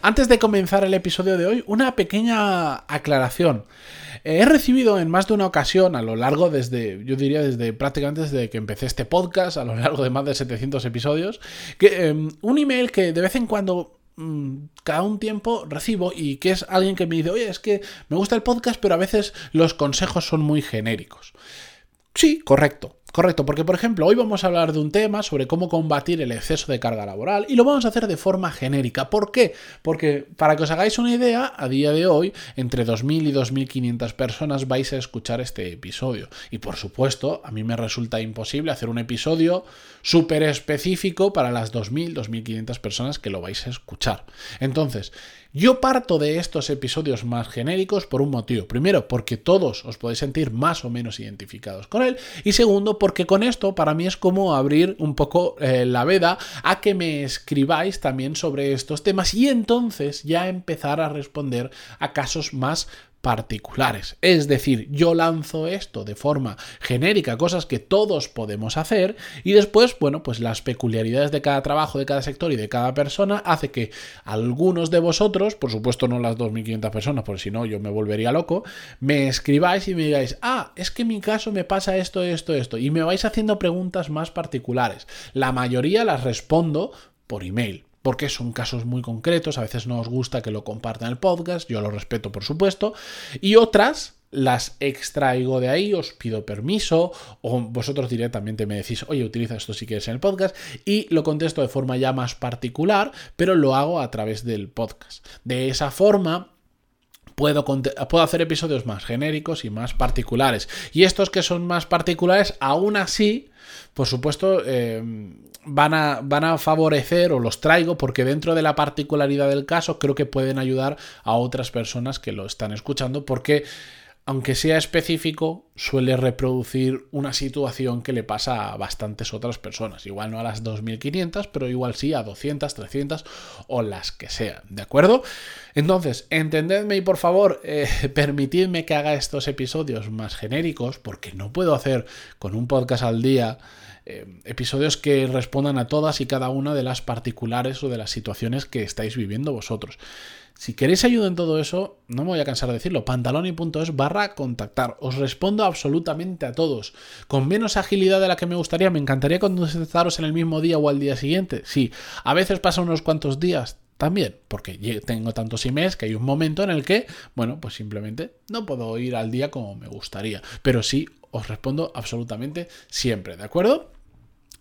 Antes de comenzar el episodio de hoy, una pequeña aclaración. He recibido en más de una ocasión a lo largo desde, yo diría desde prácticamente desde que empecé este podcast, a lo largo de más de 700 episodios, que, em, un email que de vez en cuando mm, cada un tiempo recibo y que es alguien que me dice, oye, es que me gusta el podcast, pero a veces los consejos son muy genéricos. Sí, correcto. Correcto, porque por ejemplo, hoy vamos a hablar de un tema sobre cómo combatir el exceso de carga laboral y lo vamos a hacer de forma genérica. ¿Por qué? Porque para que os hagáis una idea, a día de hoy, entre 2.000 y 2.500 personas vais a escuchar este episodio. Y por supuesto, a mí me resulta imposible hacer un episodio súper específico para las 2.000, 2.500 personas que lo vais a escuchar. Entonces, yo parto de estos episodios más genéricos por un motivo. Primero, porque todos os podéis sentir más o menos identificados con él. Y segundo, porque con esto para mí es como abrir un poco eh, la veda a que me escribáis también sobre estos temas y entonces ya empezar a responder a casos más particulares. Es decir, yo lanzo esto de forma genérica, cosas que todos podemos hacer, y después, bueno, pues las peculiaridades de cada trabajo, de cada sector y de cada persona hace que algunos de vosotros, por supuesto no las 2.500 personas, porque si no yo me volvería loco, me escribáis y me digáis, ah, es que en mi caso me pasa esto, esto, esto, y me vais haciendo preguntas más particulares. La mayoría las respondo por email porque son casos muy concretos, a veces no os gusta que lo compartan el podcast, yo lo respeto por supuesto, y otras las extraigo de ahí, os pido permiso o vosotros directamente me decís, oye, utiliza esto si quieres en el podcast y lo contesto de forma ya más particular, pero lo hago a través del podcast. De esa forma Puedo, puedo, hacer episodios más genéricos y más particulares. Y estos que son más particulares, aún así, por supuesto, eh, van a, van a favorecer o los traigo porque dentro de la particularidad del caso creo que pueden ayudar a otras personas que lo están escuchando porque aunque sea específico, suele reproducir una situación que le pasa a bastantes otras personas. Igual no a las 2.500, pero igual sí a 200, 300 o las que sean. ¿De acuerdo? Entonces, entendedme y por favor, eh, permitidme que haga estos episodios más genéricos, porque no puedo hacer con un podcast al día eh, episodios que respondan a todas y cada una de las particulares o de las situaciones que estáis viviendo vosotros. Si queréis ayuda en todo eso, no me voy a cansar de decirlo, pantaloni.es barra contactar. Os respondo absolutamente a todos. Con menos agilidad de la que me gustaría, me encantaría contestaros en el mismo día o al día siguiente. Sí, a veces pasa unos cuantos días, también, porque tengo tantos emails que hay un momento en el que, bueno, pues simplemente no puedo ir al día como me gustaría. Pero sí, os respondo absolutamente siempre, ¿de acuerdo?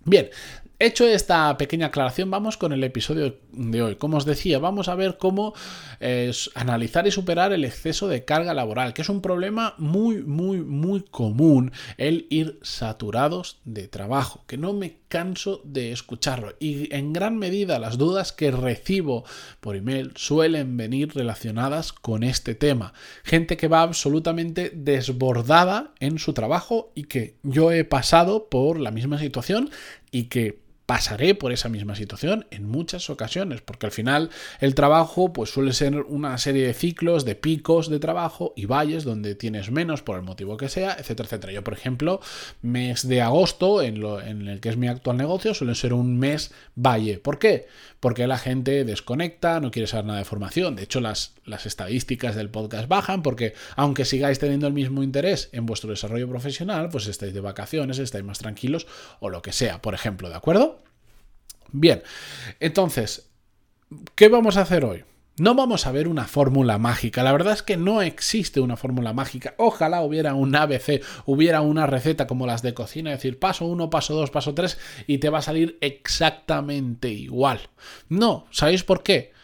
Bien, Hecho esta pequeña aclaración, vamos con el episodio de hoy. Como os decía, vamos a ver cómo eh, analizar y superar el exceso de carga laboral, que es un problema muy, muy, muy común, el ir saturados de trabajo, que no me canso de escucharlo. Y en gran medida las dudas que recibo por email suelen venir relacionadas con este tema. Gente que va absolutamente desbordada en su trabajo y que yo he pasado por la misma situación y que pasaré por esa misma situación en muchas ocasiones, porque al final el trabajo pues suele ser una serie de ciclos, de picos de trabajo y valles donde tienes menos por el motivo que sea, etcétera, etcétera. Yo, por ejemplo, mes de agosto, en, lo, en el que es mi actual negocio, suele ser un mes valle. ¿Por qué? Porque la gente desconecta, no quiere saber nada de formación. De hecho, las, las estadísticas del podcast bajan porque aunque sigáis teniendo el mismo interés en vuestro desarrollo profesional, pues estáis de vacaciones, estáis más tranquilos o lo que sea, por ejemplo, ¿de acuerdo? Bien, entonces, ¿qué vamos a hacer hoy? No vamos a ver una fórmula mágica. La verdad es que no existe una fórmula mágica. Ojalá hubiera un ABC, hubiera una receta como las de cocina, es decir, paso 1, paso 2, paso 3 y te va a salir exactamente igual. No, ¿sabéis por qué?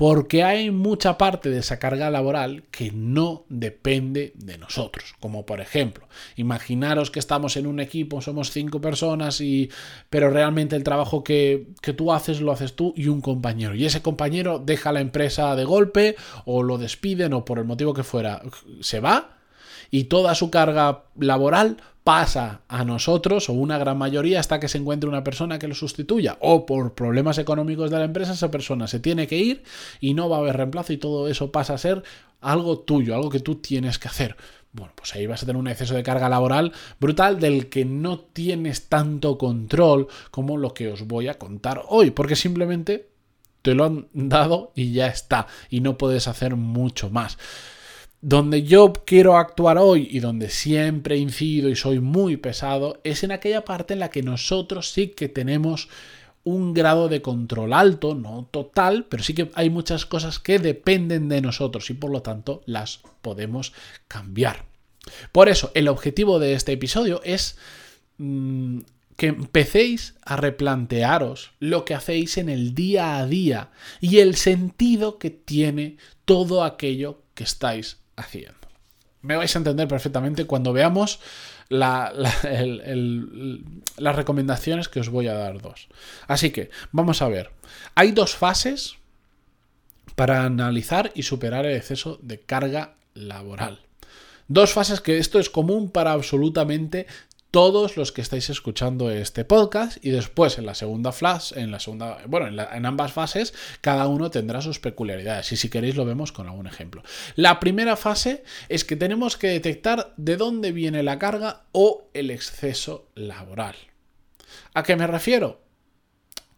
Porque hay mucha parte de esa carga laboral que no depende de nosotros. Como por ejemplo, imaginaros que estamos en un equipo, somos cinco personas, y, pero realmente el trabajo que, que tú haces lo haces tú y un compañero. Y ese compañero deja la empresa de golpe o lo despiden o por el motivo que fuera, se va y toda su carga laboral pasa a nosotros o una gran mayoría hasta que se encuentre una persona que lo sustituya o por problemas económicos de la empresa esa persona se tiene que ir y no va a haber reemplazo y todo eso pasa a ser algo tuyo, algo que tú tienes que hacer. Bueno, pues ahí vas a tener un exceso de carga laboral brutal del que no tienes tanto control como lo que os voy a contar hoy, porque simplemente te lo han dado y ya está, y no puedes hacer mucho más. Donde yo quiero actuar hoy y donde siempre incido y soy muy pesado es en aquella parte en la que nosotros sí que tenemos un grado de control alto, no total, pero sí que hay muchas cosas que dependen de nosotros y por lo tanto las podemos cambiar. Por eso, el objetivo de este episodio es mm, que empecéis a replantearos lo que hacéis en el día a día y el sentido que tiene todo aquello que estáis haciendo. Me vais a entender perfectamente cuando veamos las recomendaciones que os voy a dar dos. Así que, vamos a ver. Hay dos fases para analizar y superar el exceso de carga laboral. Dos fases que esto es común para absolutamente todos los que estáis escuchando este podcast y después en la segunda flash, en la segunda, bueno, en, ambas fases, cada uno tendrá sus peculiaridades y si queréis lo vemos con algún ejemplo. La primera fase es que tenemos que detectar de dónde viene la carga o el exceso laboral. ¿A qué me refiero?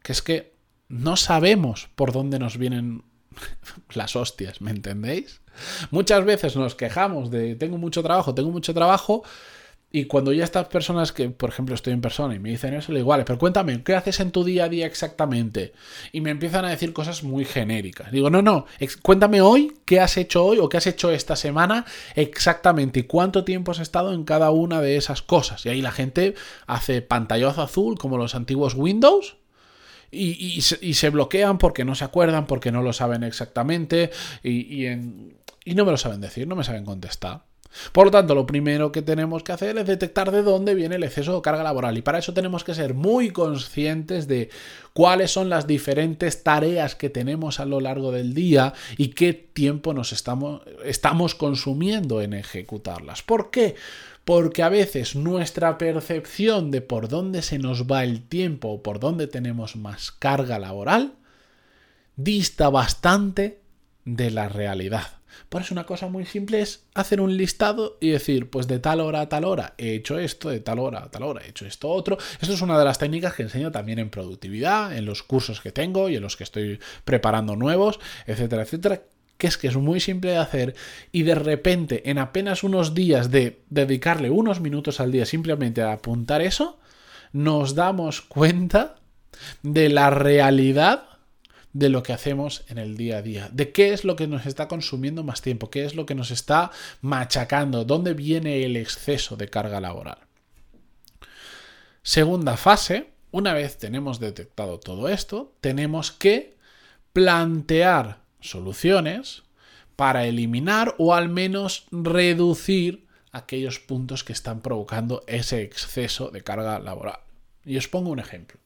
Que es que no sabemos por dónde nos vienen las hostias, ¿me entendéis? Muchas veces nos quejamos de tengo mucho trabajo, tengo mucho trabajo y cuando ya estas personas que, por ejemplo, estoy en persona y me dicen eso, le digo, pero cuéntame, ¿qué haces en tu día a día exactamente? Y me empiezan a decir cosas muy genéricas. Digo, no, no, cuéntame hoy qué has hecho hoy o qué has hecho esta semana exactamente y cuánto tiempo has estado en cada una de esas cosas. Y ahí la gente hace pantallazo azul como los antiguos Windows. Y, se bloquean porque no se acuerdan, porque no lo saben exactamente y, y no me lo saben decir, no me saben contestar. Por lo tanto, lo primero que tenemos que hacer es detectar de dónde viene el exceso de carga laboral y para eso tenemos que ser muy conscientes de cuáles son las diferentes tareas que tenemos a lo largo del día y qué tiempo nos estamos, estamos consumiendo en ejecutarlas. ¿Por qué? Porque a veces nuestra percepción de por dónde se nos va el tiempo o por dónde tenemos más carga laboral dista bastante de la realidad. Por eso una cosa muy simple es hacer un listado y decir, pues de tal hora a tal hora he hecho esto, de tal hora a tal hora he hecho esto otro. Esto es una de las técnicas que enseño también en productividad, en los cursos que tengo y en los que estoy preparando nuevos, etcétera, etcétera que es que es muy simple de hacer y de repente en apenas unos días de dedicarle unos minutos al día simplemente a apuntar eso, nos damos cuenta de la realidad de lo que hacemos en el día a día, de qué es lo que nos está consumiendo más tiempo, qué es lo que nos está machacando, dónde viene el exceso de carga laboral. Segunda fase, una vez tenemos detectado todo esto, tenemos que plantear soluciones para eliminar o al menos reducir aquellos puntos que están provocando ese exceso de carga laboral. Y os pongo un ejemplo.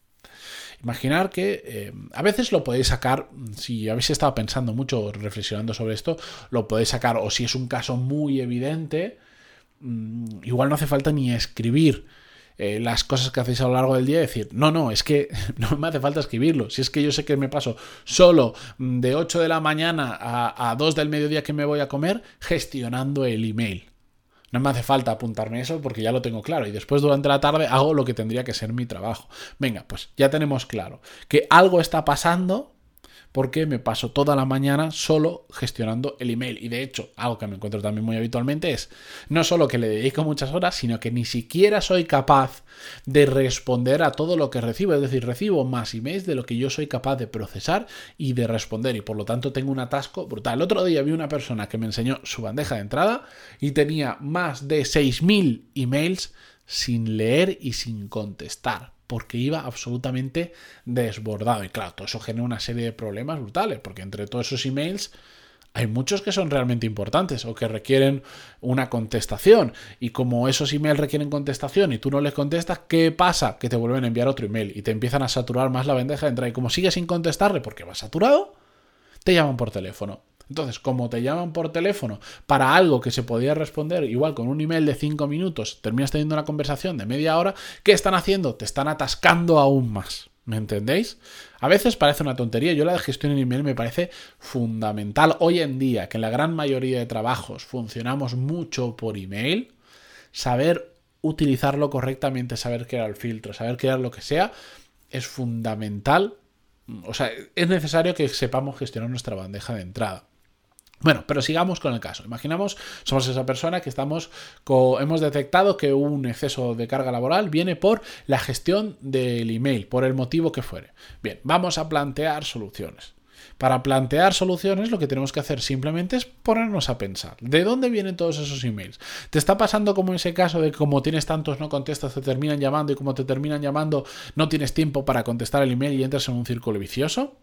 Imaginar que eh, a veces lo podéis sacar, si habéis estado pensando mucho, reflexionando sobre esto, lo podéis sacar, o si es un caso muy evidente, mm, igual no hace falta ni escribir. Eh, las cosas que hacéis a lo largo del día y decir, no, no, es que no me hace falta escribirlo. Si es que yo sé que me paso solo mm, de 8 de la mañana a, a 2 del mediodía que me voy a comer gestionando el email. No me hace falta apuntarme eso porque ya lo tengo claro y después durante la tarde hago lo que tendría que ser mi trabajo. Venga, pues ya tenemos claro que algo está pasando porque me paso toda la mañana solo gestionando el email. Y de hecho, algo que me encuentro también muy habitualmente es no solo que le dedico muchas horas, sino que ni siquiera soy capaz de responder a todo lo que recibo. Es decir, recibo más emails de lo que yo soy capaz de procesar y de responder. Y por lo tanto tengo un atasco brutal. El otro día vi una persona que me enseñó su bandeja de entrada y tenía más de 6.000 emails sin leer y sin contestar. Porque iba absolutamente desbordado. Y claro, todo eso genera una serie de problemas brutales, porque entre todos esos emails hay muchos que son realmente importantes o que requieren una contestación. Y como esos emails requieren contestación y tú no les contestas, ¿qué pasa? Que te vuelven a enviar otro email y te empiezan a saturar más la bandeja de entrada. Y como sigues sin contestarle porque va saturado, te llaman por teléfono. Entonces, como te llaman por teléfono para algo que se podía responder igual con un email de 5 minutos, terminas teniendo una conversación de media hora, ¿qué están haciendo? Te están atascando aún más. ¿Me entendéis? A veces parece una tontería. Yo la gestión en email me parece fundamental. Hoy en día, que en la gran mayoría de trabajos funcionamos mucho por email, saber utilizarlo correctamente, saber crear el filtro, saber crear lo que sea, es fundamental. O sea, es necesario que sepamos gestionar nuestra bandeja de entrada. Bueno, pero sigamos con el caso. Imaginamos, somos esa persona que estamos, hemos detectado que un exceso de carga laboral viene por la gestión del email, por el motivo que fuere. Bien, vamos a plantear soluciones. Para plantear soluciones lo que tenemos que hacer simplemente es ponernos a pensar. ¿De dónde vienen todos esos emails? ¿Te está pasando como en ese caso de que como tienes tantos no contestas, te terminan llamando y como te terminan llamando no tienes tiempo para contestar el email y entras en un círculo vicioso?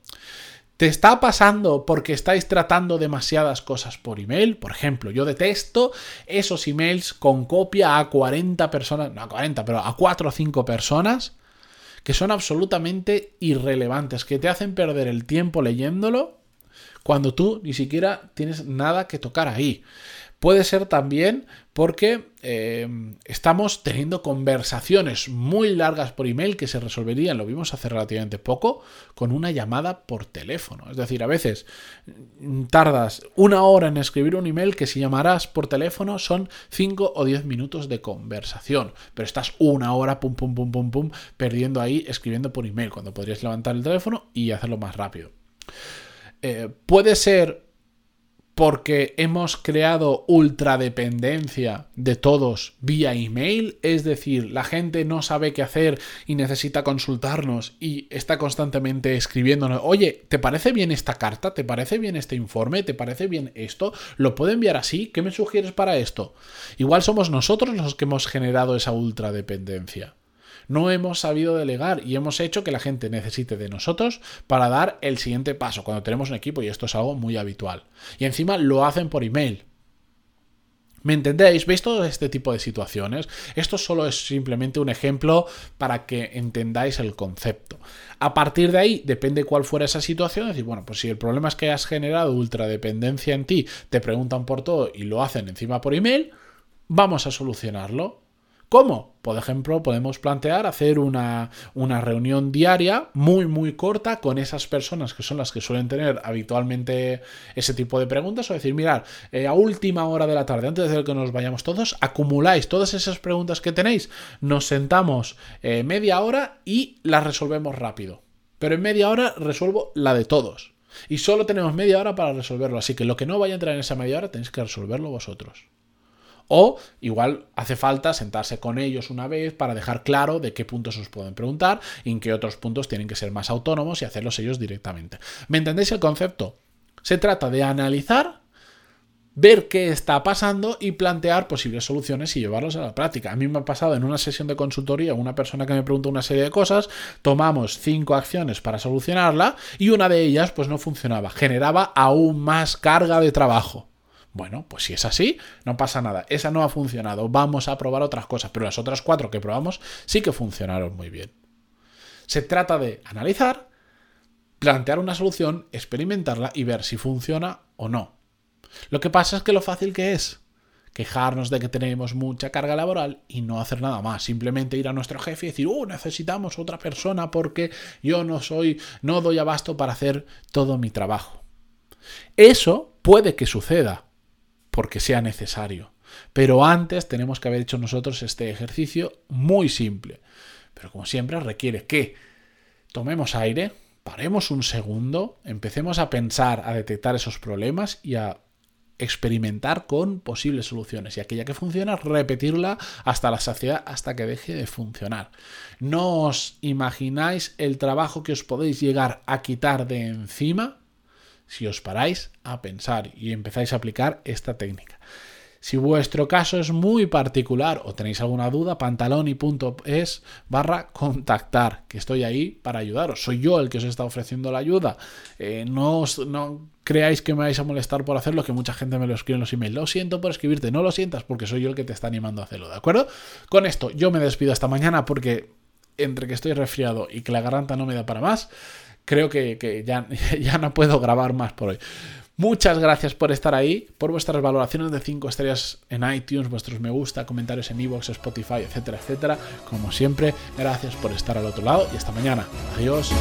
¿Te está pasando porque estáis tratando demasiadas cosas por email? Por ejemplo, yo detesto esos emails con copia a 40 personas, no a 40, pero a 4 o 5 personas que son absolutamente irrelevantes, que te hacen perder el tiempo leyéndolo cuando tú ni siquiera tienes nada que tocar ahí. Puede ser también porque eh, estamos teniendo conversaciones muy largas por email que se resolverían, lo vimos hace relativamente poco, con una llamada por teléfono. Es decir, a veces mm, tardas una hora en escribir un email que si llamarás por teléfono son 5 o 10 minutos de conversación, pero estás una hora, pum, pum, pum, pum, pum, perdiendo ahí escribiendo por email, cuando podrías levantar el teléfono y hacerlo más rápido. Eh, puede ser porque hemos creado ultradependencia de todos vía email, es decir, la gente no sabe qué hacer y necesita consultarnos y está constantemente escribiéndonos, oye, ¿te parece bien esta carta? ¿Te parece bien este informe? ¿Te parece bien esto? ¿Lo puedo enviar así? ¿Qué me sugieres para esto? Igual somos nosotros los que hemos generado esa ultradependencia. No hemos sabido delegar y hemos hecho que la gente necesite de nosotros para dar el siguiente paso cuando tenemos un equipo y esto es algo muy habitual. Y encima lo hacen por email. ¿Me entendéis? ¿Veis todo este tipo de situaciones? Esto solo es simplemente un ejemplo para que entendáis el concepto. A partir de ahí, depende cuál fuera esa situación, decir, bueno, pues si el problema es que has generado ultradependencia en ti, te preguntan por todo y lo hacen encima por email, vamos a solucionarlo. ¿Cómo? Por ejemplo, podemos plantear hacer una, reunión diaria muy, muy corta con esas personas que son las que suelen tener habitualmente ese tipo de preguntas. O decir, mirar, eh, a última hora de la tarde, antes de que nos vayamos todos, acumuláis todas esas preguntas que tenéis, nos sentamos eh, media hora y las resolvemos rápido. Pero en media hora resuelvo la de todos. Y solo tenemos media hora para resolverlo. Así que lo que no vaya a entrar en esa media hora tenéis que resolverlo vosotros. O igual hace falta sentarse con ellos una vez para dejar claro de qué puntos os pueden preguntar y en qué otros puntos tienen que ser más autónomos y hacerlos ellos directamente. ¿Me entendéis el concepto? Se trata de analizar, ver qué está pasando y plantear posibles soluciones y llevarlos a la práctica. A mí me ha pasado en una sesión de consultoría una persona que me preguntó una serie de cosas, tomamos cinco acciones para solucionarla y una de ellas pues no funcionaba, generaba aún más carga de trabajo. Bueno, pues si es así, no pasa nada. Esa no ha funcionado. Vamos a probar otras cosas. Pero las otras cuatro que probamos sí que funcionaron muy bien. Se trata de analizar, plantear una solución, experimentarla y ver si funciona o no. Lo que pasa es que lo fácil que es quejarnos de que tenemos mucha carga laboral y no hacer nada más, simplemente ir a nuestro jefe y decir, "Uh, necesitamos otra persona porque yo no soy no doy abasto para hacer todo mi trabajo." Eso puede que suceda, porque sea necesario. Pero antes tenemos que haber hecho nosotros este ejercicio muy simple. Pero como siempre requiere que tomemos aire, paremos un segundo, empecemos a pensar, a detectar esos problemas y a experimentar con posibles soluciones y aquella que funciona, repetirla hasta la saciedad, hasta que deje de funcionar. No os imagináis el trabajo que os podéis llegar a quitar de encima si os paráis a pensar y empezáis a aplicar esta técnica. Si vuestro caso es muy particular o tenéis alguna duda, pantaloni.es barra contactar, que estoy ahí para ayudaros. Soy yo el que os está ofreciendo la ayuda. Eh, no, no creáis que me vais a molestar por hacerlo, que mucha gente me lo escribe en los emails. Lo siento por escribirte, no lo sientas porque soy yo el que te está animando a hacerlo, ¿de acuerdo? Con esto yo me despido esta mañana porque entre que estoy resfriado y que la garganta no me da para más, creo que, ya, ya no puedo grabar más por hoy. Muchas gracias por estar ahí, por vuestras valoraciones de 5 estrellas en iTunes, vuestros me gusta, comentarios en iVoox, Spotify, etcétera, etcétera. Como siempre, gracias por estar al otro lado y hasta mañana. Adiós.